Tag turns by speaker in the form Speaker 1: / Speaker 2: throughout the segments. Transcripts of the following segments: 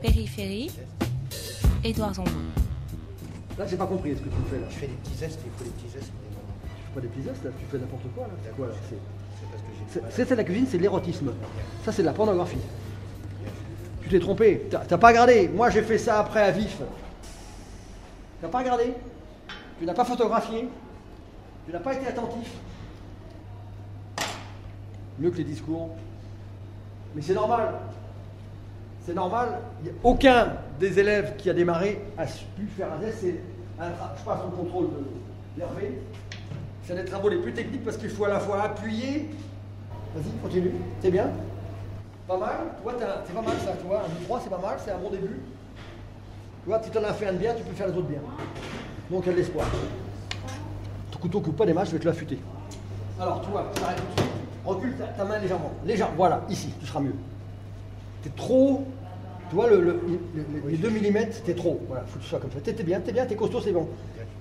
Speaker 1: Périphérie, Édouard Zambon.
Speaker 2: Là, j'ai pas compris ce que tu fais là.
Speaker 3: Je fais des petits zestes, il faut des petits zestes.
Speaker 2: Tu fais pas des petits gestes là, tu fais n'importe quoi là. C'est quoi là C'est- la cuisine, c'est de l'érotisme. Ça, c'est de la pornographie. Tu t'es trompé. T'as pas regardé. Moi, j'ai fait ça après à vif. T'as pas regardé. Tu n'as pas photographié. Tu n'as pas été attentif. Mieux que les discours. Mais c'est normal. C'est normal. Aucun des élèves qui a démarré a pu faire un tra- je passe au contrôle de- d'Hervé. C'est un des travaux les plus techniques parce qu'il faut à la fois appuyer. Vas-y, continue. C'est bien? Pas mal. T'as- c'est pas mal ça. Tu vois, un 2-3, c'est pas mal. C'est un bon début. Tu vois, si tu en as fait un de bien, tu peux faire les autres bien. Donc, il y a de l'espoir. Ton couteau coupe pas des matchs, je vais te l'affûter. Alors, tu vois, tu tout de suite. Recule ta, ta main légèrement. Légèrement. Voilà, ici, tu seras mieux. T'es trop. Tu vois, le, le- le- les 2 mm, t'es trop. Voilà, faut que tu sois comme ça. T'es bien, t'es bien, t'es costaud, c'est bon.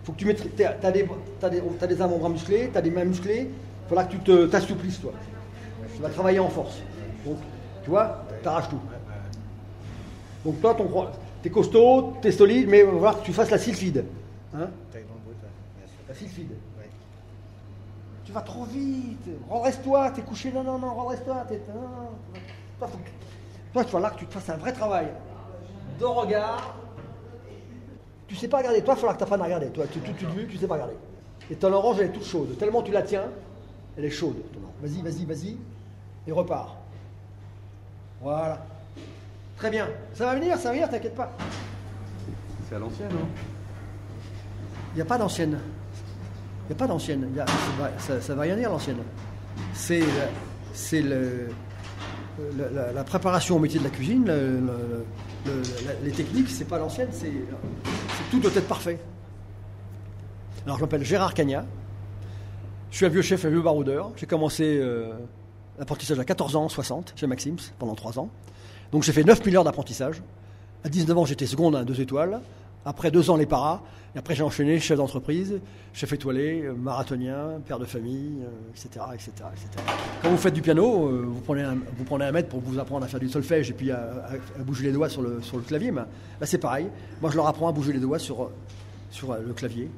Speaker 2: Faut que tu mettes. t'es- T'as des, t'as des, des avant-bras musclés, t'as des mains musclées. Il faudra que tu te- t'assouplisses, toi. Tu vas travailler en force. Donc, tu vois, t'arraches tout. Donc, toi, ton, t'es costaud, t'es solide, mais il va falloir que tu fasses la sylphide. Hein la sylphide. Tu vas trop vite. Redresse-toi, t'es couché. Non, non, non, redresse-toi. t'es- non, non, non. Toi, vas là que tu te fasses un vrai travail de regard. Tu sais pas regarder. Toi, il va falloir que tu apprennes à regarder. Toi, tu, tu, tu, tu, tu sais pas regarder. Et ton orange, elle est toute chaude. Tellement tu la tiens, elle est chaude. ton orange. Vas-y, vas-y, vas-y. Et repars. Voilà. Très bien. Ça va venir, ça va venir, t'inquiète pas.
Speaker 4: C'est à l'ancienne, hein
Speaker 2: Il n'y a pas d'ancienne. Il n'y a pas d'ancienne. Il y a- ça va- Ça, ça va rien dire l'ancienne. C'est le- c'est le- la, préparation au métier de la cuisine, les techniques, c'est pas l'ancienne, c'est tout doit être parfait. Alors je m'appelle Gérard Cagna. Je suis un vieux chef, un vieux baroudeur. J'ai commencé euh, l'apprentissage à 14 ans, 60, chez Maxims, pendant 3 ans. Donc j'ai fait 9 000 heures d'apprentissage. À 19 ans, j'étais seconde à 2 étoiles. Après 2 ans, les paras. Et après, j'ai enchaîné chef d'entreprise, chef étoilé, marathonien, père de famille, etc., etc., etc. Quand vous faites du piano, euh, vous, prenez un, vous prenez un maître pour vous apprendre à faire du solfège et puis à, bouger les doigts sur le, sur le clavier. Mais là, c'est pareil. Moi, je leur apprends à bouger les doigts sur, sur euh, le clavier.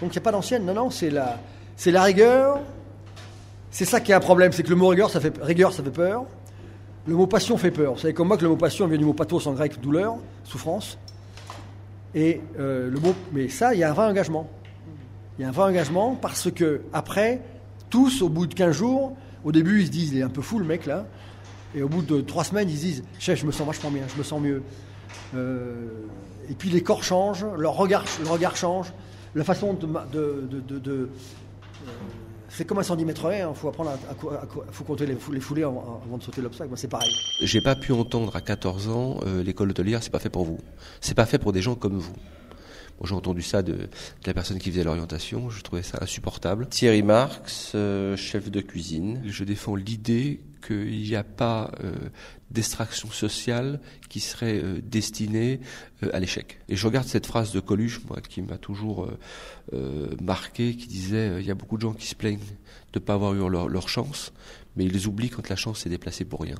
Speaker 2: Donc, il n'y a pas d'ancienne. Non, non, c'est la, c'est la rigueur. C'est ça qui est un problème. C'est que le mot rigueur, ça fait, rigueur, ça fait peur. Le mot passion fait peur. Vous savez comme moi que le mot passion vient du mot pathos en grec, douleur, souffrance. Et euh, le mot, mais ça, il y a un vrai engagement. Il y a un vrai engagement parce que après, tous, au bout de 15 jours, au début, ils se disent, il est un peu fou le mec là. Et au bout de 3 semaines, ils se disent, chef, je me sens vachement bien, je me sens mieux. Euh, et puis les corps changent, leur regard, le regard change, la façon de, euh, c'est comme un 110 mètres il faut apprendre à, faut compter les, fou- les foulées avant, avant de sauter l'obstacle. Moi, c'est pareil.
Speaker 5: J'ai pas pu entendre à 14 ans euh, l'école hôtelière, c'est pas fait pour vous. C'est pas fait pour des gens comme vous. J'ai entendu ça de, de la personne qui faisait l'orientation, je trouvais ça insupportable. Thierry Marx, euh, chef de cuisine. Je défends l'idée qu'il n'y a pas euh, d'extraction sociale qui serait euh, destinée à l'échec. Et je regarde cette phrase de Coluche, moi, qui m'a toujours euh, euh, marqué, qui disait euh, il y a beaucoup de gens qui se plaignent de ne pas avoir eu leur, chance, mais ils oublient quand la chance s'est déplacée pour rien.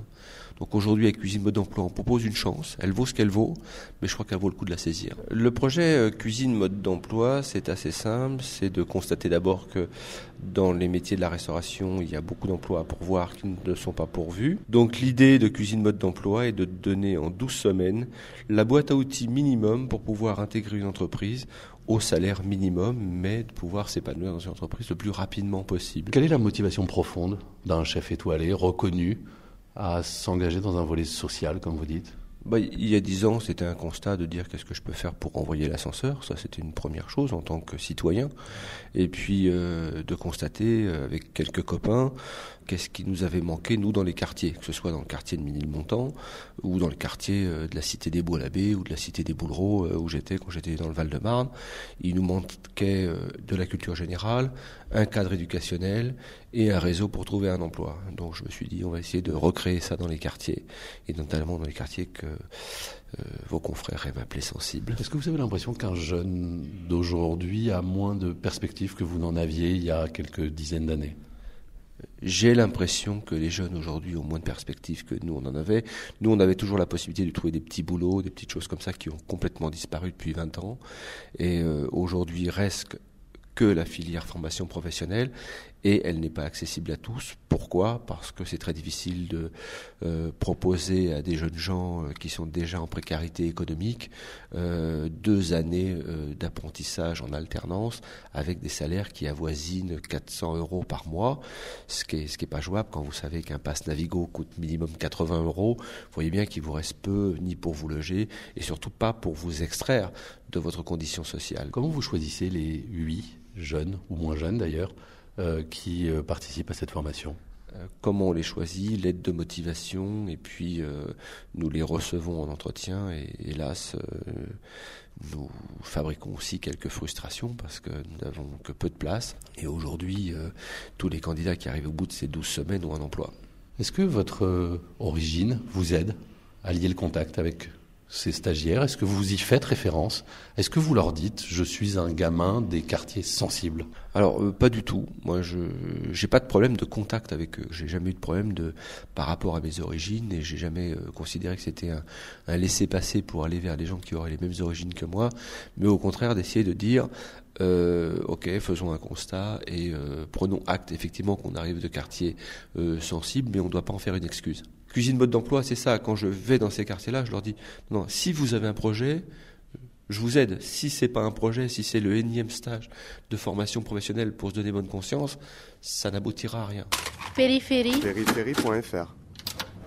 Speaker 5: Donc aujourd'hui, avec Cuisine Mode d'Emploi, on propose une chance. Elle vaut ce qu'elle vaut, mais je crois qu'elle vaut le coup de la saisir. Le projet euh, Cuisine Mode d'Emploi, c'est assez simple. C'est de constater d'abord que dans les métiers de la restauration, il y a beaucoup d'emplois à pourvoir qui ne sont pas pourvus. Donc l'idée de Cuisine Mode d'Emploi est de donner en 12 semaines la boîte à outils minimum pour pouvoir intégrer une entreprise au salaire minimum, mais de pouvoir s'épanouir dans une entreprise le plus rapidement possible.
Speaker 4: Quelle est la motivation profonde d'un chef étoilé reconnu à s'engager dans un volet social, comme vous dites?
Speaker 5: Bah, il y a dix ans, c'était un constat de dire qu'est-ce que je peux faire pour envoyer l'ascenseur. Ça, c'était une première chose en tant que citoyen. Et puis euh, de constater euh, avec quelques copains qu'est-ce qui nous avait manqué, nous, dans les quartiers, que ce soit dans le quartier de Ménilmontant ou dans le quartier euh, de la cité des Baux à l'abbé ou de la cité des Boulereaux où j'étais quand j'étais dans le Val-de-Marne. Il nous manquait euh, de la culture générale, un cadre éducationnel et un réseau pour trouver un emploi. Donc je me suis dit, on va essayer de recréer ça dans les quartiers, et notamment dans les quartiers que euh, vos confrères aiment appeler sensibles.
Speaker 4: Est-ce que vous avez l'impression qu'un jeune d'aujourd'hui a moins de perspectives que vous n'en aviez il y a quelques dizaines d'années?
Speaker 5: J'ai l'impression que les jeunes aujourd'hui ont moins de perspectives que nous on en avait. Nous on avait toujours la possibilité de trouver des petits boulots, des petites choses comme ça qui ont complètement disparu depuis 20 ans. Et euh, aujourd'hui reste que la filière formation professionnelle et elle n'est pas accessible à tous. Pourquoi? Parce que c'est très difficile de euh, proposer à des jeunes gens euh, qui sont déjà en précarité économique euh, deux années d'apprentissage en alternance avec des salaires qui avoisinent 400 euros par mois, ce qui est, ce qui est pas jouable quand vous savez qu'un pass Navigo coûte minimum 80 euros. Vous voyez bien qu'il vous reste peu ni pour vous loger et surtout pas pour vous extraire de votre condition sociale.
Speaker 4: Comment vous choisissez les huit jeunes, ou moins jeunes d'ailleurs, qui euh, participent à cette formation
Speaker 5: euh, Comment on les choisit, l'aide de motivation, et puis nous les recevons en entretien, et hélas, nous fabriquons aussi quelques frustrations parce que nous n'avons que peu de place. Et aujourd'hui, tous les candidats qui arrivent au bout de ces 12 semaines ont un emploi.
Speaker 4: Est-ce que votre origine vous aide à lier le contact avec ces stagiaires Est-ce que vous y faites référence? Est-ce que vous leur dites je suis un gamin des quartiers sensibles
Speaker 5: Alors euh, pas du tout. Moi je j'ai pas de problème de contact avec eux. J'ai jamais eu de problème par rapport à mes origines et j'ai jamais euh, considéré que c'était un, un laisser-passer pour aller vers des gens qui auraient les mêmes origines que moi, mais au contraire d'essayer de dire euh, ok, faisons un constat et prenons acte effectivement qu'on arrive de quartiers sensibles, mais on ne doit pas en faire une excuse. Cuisine mode d'emploi, c'est ça. Quand je vais dans ces quartiers-là, je leur dis non, si vous avez un projet, je vous aide. Si c'est pas un projet, si c'est le énième stage de formation professionnelle pour se donner bonne conscience, ça n'aboutira à rien.
Speaker 1: Périphérie.
Speaker 6: Périphérie.fr.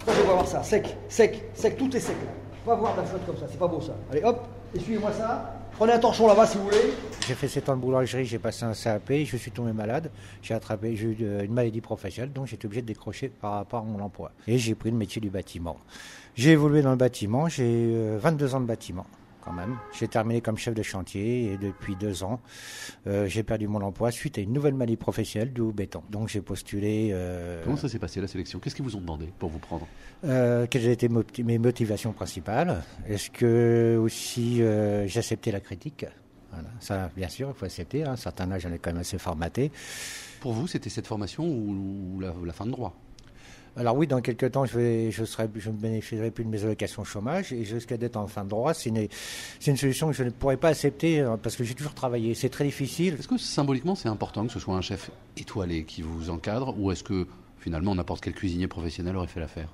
Speaker 2: On va voir ça, sec, sec, sec, tout est sec là. Pas voir de la flotte comme ça, c'est pas beau ça. Allez hop, essuyez-moi ça. Prenez un torchon là-bas si vous voulez.
Speaker 3: J'ai fait 7 ans de boulangerie, j'ai passé un CAP, je suis tombé malade, j'ai attrapé, j'ai eu de- une maladie professionnelle, donc j'étais obligé de décrocher par rapport à mon emploi. Et j'ai pris le métier du bâtiment. J'ai évolué dans le bâtiment, j'ai euh, 22 ans de bâtiment quand même. J'ai terminé comme chef de chantier et depuis deux ans, euh, j'ai perdu mon emploi suite à une nouvelle maladie professionnelle du béton. Donc j'ai postulé. euh,
Speaker 4: Comment ça s'est passé la sélection? Qu'est-ce qu'ils vous ont demandé pour vous prendre?
Speaker 3: Euh, quelles étaient mes motivations principales? Est-ce que aussi j'acceptais la critique? Voilà. Ça, bien sûr, il faut accepter. À un certain âge, on est quand même assez formaté.
Speaker 4: Pour vous, c'était cette formation ou, ou la, la fin de droit?
Speaker 3: Alors oui, dans quelques temps, je, je, ne bénéficierai plus de mes allocations chômage et jusqu'à d'être en fin de droit, c'est une, c'est une solution que je ne pourrais pas accepter euh, parce que j'ai toujours travaillé. C'est très difficile.
Speaker 4: Est-ce que symboliquement c'est important que ce soit un chef étoilé qui vous encadre ou est-ce que finalement n'importe quel cuisinier professionnel aurait fait l'affaire?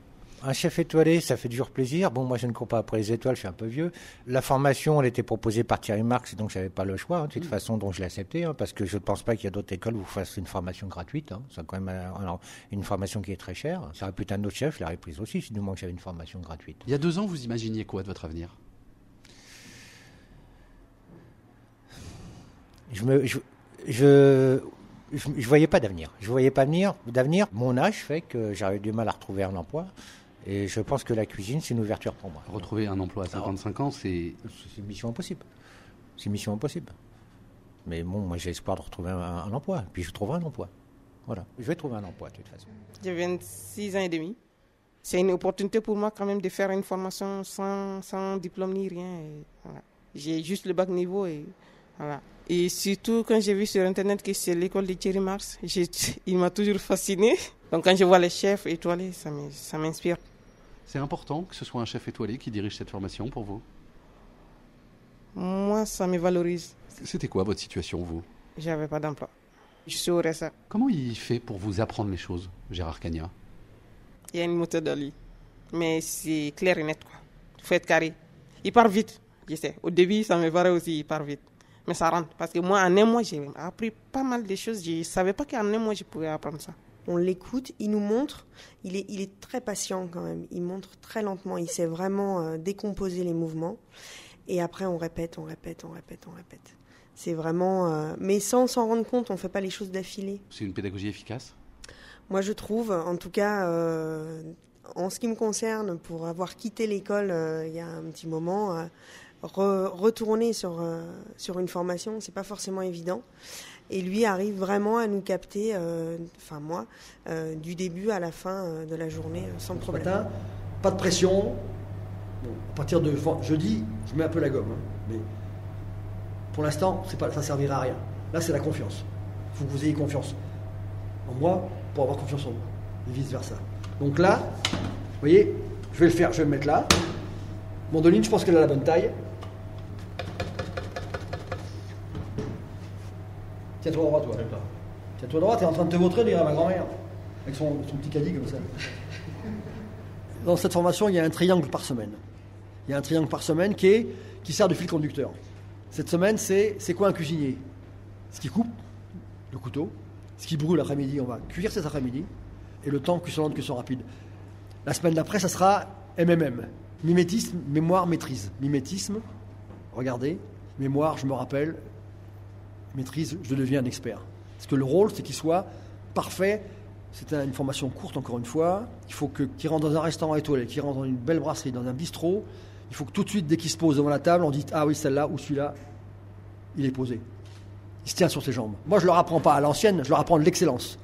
Speaker 3: Un chef étoilé, ça fait toujours plaisir. Bon, moi, je ne cours pas après les étoiles, je suis un peu vieux. La formation, elle était proposée par Thierry Marx, donc j'avais pas le choix, hein, de toute façon, dont je l'ai accepté, hein, parce que je ne pense pas qu'il y a d'autres écoles où vous fassent une formation gratuite. Hein. C'est quand même euh, une formation qui est très chère. Ça aurait pu être un autre chef, je l'aurais prise aussi, si du moins j'avais une formation gratuite.
Speaker 4: Il y a deux ans, vous imaginiez quoi de votre avenir?
Speaker 3: Je me, je, je, je, je voyais pas d'avenir. Je voyais pas venir d'avenir. Mon âge fait que j'avais du mal à retrouver un emploi. Et je pense que la cuisine, c'est une ouverture pour moi.
Speaker 4: Retrouver un emploi à 55 ans, c'est
Speaker 3: C'est une mission impossible. C'est une mission impossible. Mais bon, moi j'ai espoir de retrouver un, un emploi. Puis je trouverai un emploi. Voilà. Je vais trouver un emploi de toute façon.
Speaker 7: J'ai 26 ans et demi. C'est une opportunité pour moi quand même de faire une formation sans, sans diplôme ni rien. voilà. J'ai juste le bac niveau et voilà. Et surtout quand j'ai vu sur internet que c'est l'école de Thierry Mars, il m'a toujours fasciné. Donc quand je vois les chefs étoilés, ça m'inspire.
Speaker 4: C'est important que ce soit un chef étoilé qui dirige cette formation pour vous?
Speaker 7: Moi, ça me valorise.
Speaker 4: C'était quoi votre situation vous?
Speaker 7: J'avais pas d'emploi. Je suis au RSA.
Speaker 4: Comment il fait pour vous apprendre les choses, Gérard Cagna?
Speaker 7: Il y a une méthode à lui. Mais c'est clair et net, quoi. Il faut être carré. Il part vite, je sais. Au début, ça me paraît aussi, il part vite. Mais ça rentre. Parce que moi, en un mois, j'ai appris pas mal de choses. Je ne savais pas qu'en un mois, je pouvais apprendre ça.
Speaker 8: On l'écoute, il nous montre, il est, il est très patient quand même, il montre très lentement, il sait vraiment euh, décomposer les mouvements. Et après, on répète, on répète, on répète, on répète. C'est vraiment... euh, mais sans s'en rendre compte, on ne fait pas les choses d'affilée.
Speaker 4: C'est une pédagogie efficace?
Speaker 8: Moi, je trouve, en tout cas, euh, en ce qui me concerne, pour avoir quitté l'école il y a un petit moment, re- retourner sur, sur une formation, c'est pas forcément évident. Et lui arrive vraiment à nous capter, euh, enfin moi, euh, du début à la fin euh, de la journée sans
Speaker 2: Ce
Speaker 8: problème.
Speaker 2: matin, pas de pression. Bon, à partir de jeudi, je mets un peu la gomme. hein. mais pour l'instant, pas, ça ne servira à rien. Là, c'est la confiance. Il faut que vous ayez confiance en moi pour avoir confiance en vous, et vice-versa. Donc là, vous voyez, je vais le faire, je vais le mettre là. Mandoline, je pense qu'elle a la bonne taille. Tiens-toi droit, toi. Tiens-toi droit, t'es en train de te vautrer, dire à ma grand-mère. Avec son, son petit caddie comme ça. Dans cette formation, il y a un triangle par semaine. Il y a un triangle par semaine qui, est, qui sert de fil conducteur. Cette semaine, c'est c'est quoi un cuisinier? Ce qui coupe, le couteau. Ce qui brûle l'après-midi, on va cuire cet après-midi. Et le temps cuisson lente, cuisson rapide. La semaine d'après, ça sera MMM. Mimétisme, mémoire, maîtrise. Mimétisme, regardez. Mémoire, je me rappelle. Maîtrise, je deviens un expert. Parce que le rôle, c'est qu'il soit parfait. C'est une formation courte, encore une fois. Il faut que qu'il rentre dans un restaurant étoilé, qu'il rentre dans une belle brasserie, dans un bistrot. Il faut que tout de suite, dès qu'il se pose devant la table, on dit Ah oui, celle-là ou celui-là, il est posé. Il se tient sur ses jambes. Moi, je ne leur apprends pas à l'ancienne, je leur apprends de l'excellence.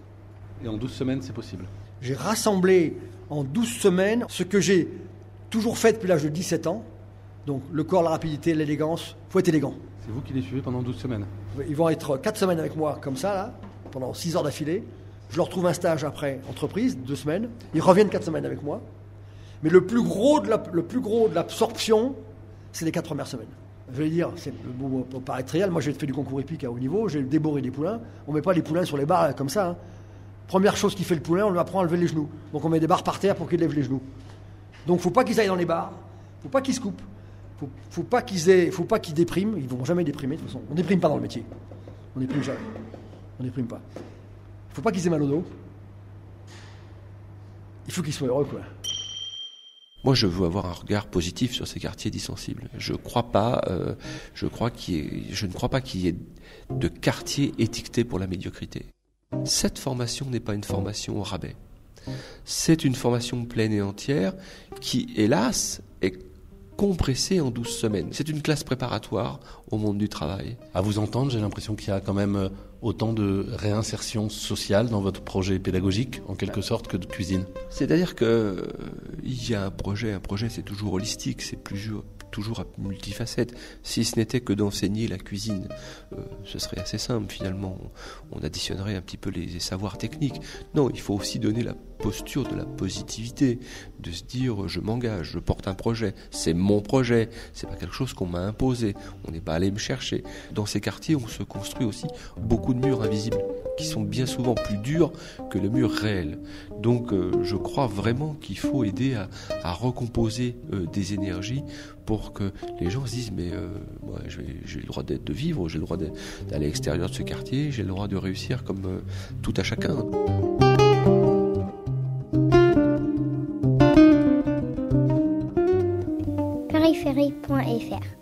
Speaker 4: Et en 12 semaines, c'est possible?
Speaker 2: J'ai rassemblé en 12 semaines ce que j'ai toujours fait depuis l'âge de 17 ans. Donc le corps, la rapidité, l'élégance. Il faut être élégant.
Speaker 4: C'est vous qui les suivez pendant 12 semaines.
Speaker 2: Ils vont être 4 semaines avec moi comme ça, là, pendant 6 heures d'affilée. Je leur trouve un stage après entreprise, 2 semaines. Ils reviennent 4 semaines avec moi. Mais le plus gros de l'absorption, c'est les 4 premières semaines. Je vais dire, c'est bon, pour paraître réel, moi j'ai fait du concours épique à haut niveau, j'ai déboré des poulains. On ne met pas les poulains sur les barres comme ça. hein. Première chose qui fait le poulain, on lui apprend à lever les genoux. Donc on met des barres par terre pour qu'il lève les genoux. Donc faut pas qu'ils aillent dans les barres, faut pas qu'ils se coupent, faut, faut pas qu'ils aient, faut pas qu'ils dépriment. Ils vont jamais déprimer de toute façon. On déprime pas dans le métier. On déprime jamais. On déprime pas. Faut pas qu'ils aient mal au dos. Il faut qu'ils soient heureux quoi.
Speaker 5: Moi, je veux avoir un regard positif sur ces quartiers dissensibles. Je crois pas, euh, je crois qu'il je ne crois pas qu'il y ait de quartier étiqueté pour la médiocrité. Cette formation n'est pas une formation au rabais. C'est une formation pleine et entière qui, hélas, est compressée en 12 semaines. C'est une classe préparatoire au monde du travail.
Speaker 4: À vous entendre, j'ai l'impression qu'il y a quand même euh, autant de réinsertion sociale dans votre projet pédagogique, en quelque sorte, que de cuisine.
Speaker 5: C'est-à-dire que euh, il y a un projet, un projet c'est toujours holistique, c'est toujours toujours à multifacette. Si ce n'était que d'enseigner la cuisine, euh, ce serait assez simple finalement. On additionnerait un petit peu les savoirs techniques. Non, il faut aussi donner la posture de la positivité, de se dire je m'engage, je porte un projet, c'est mon projet, c'est pas quelque chose qu'on m'a imposé, on n'est pas allé me chercher. Dans ces quartiers, on se construit aussi beaucoup de murs invisibles qui sont bien souvent plus durs que le mur réel. Donc euh, je crois vraiment qu'il faut aider à, recomposer euh, des énergies pour que les gens se disent mais euh, moi j'ai le droit de vivre, j'ai le droit d'aller à l'extérieur de ce quartier, j'ai le droit de réussir comme tout à chacun.
Speaker 6: périphérie.fr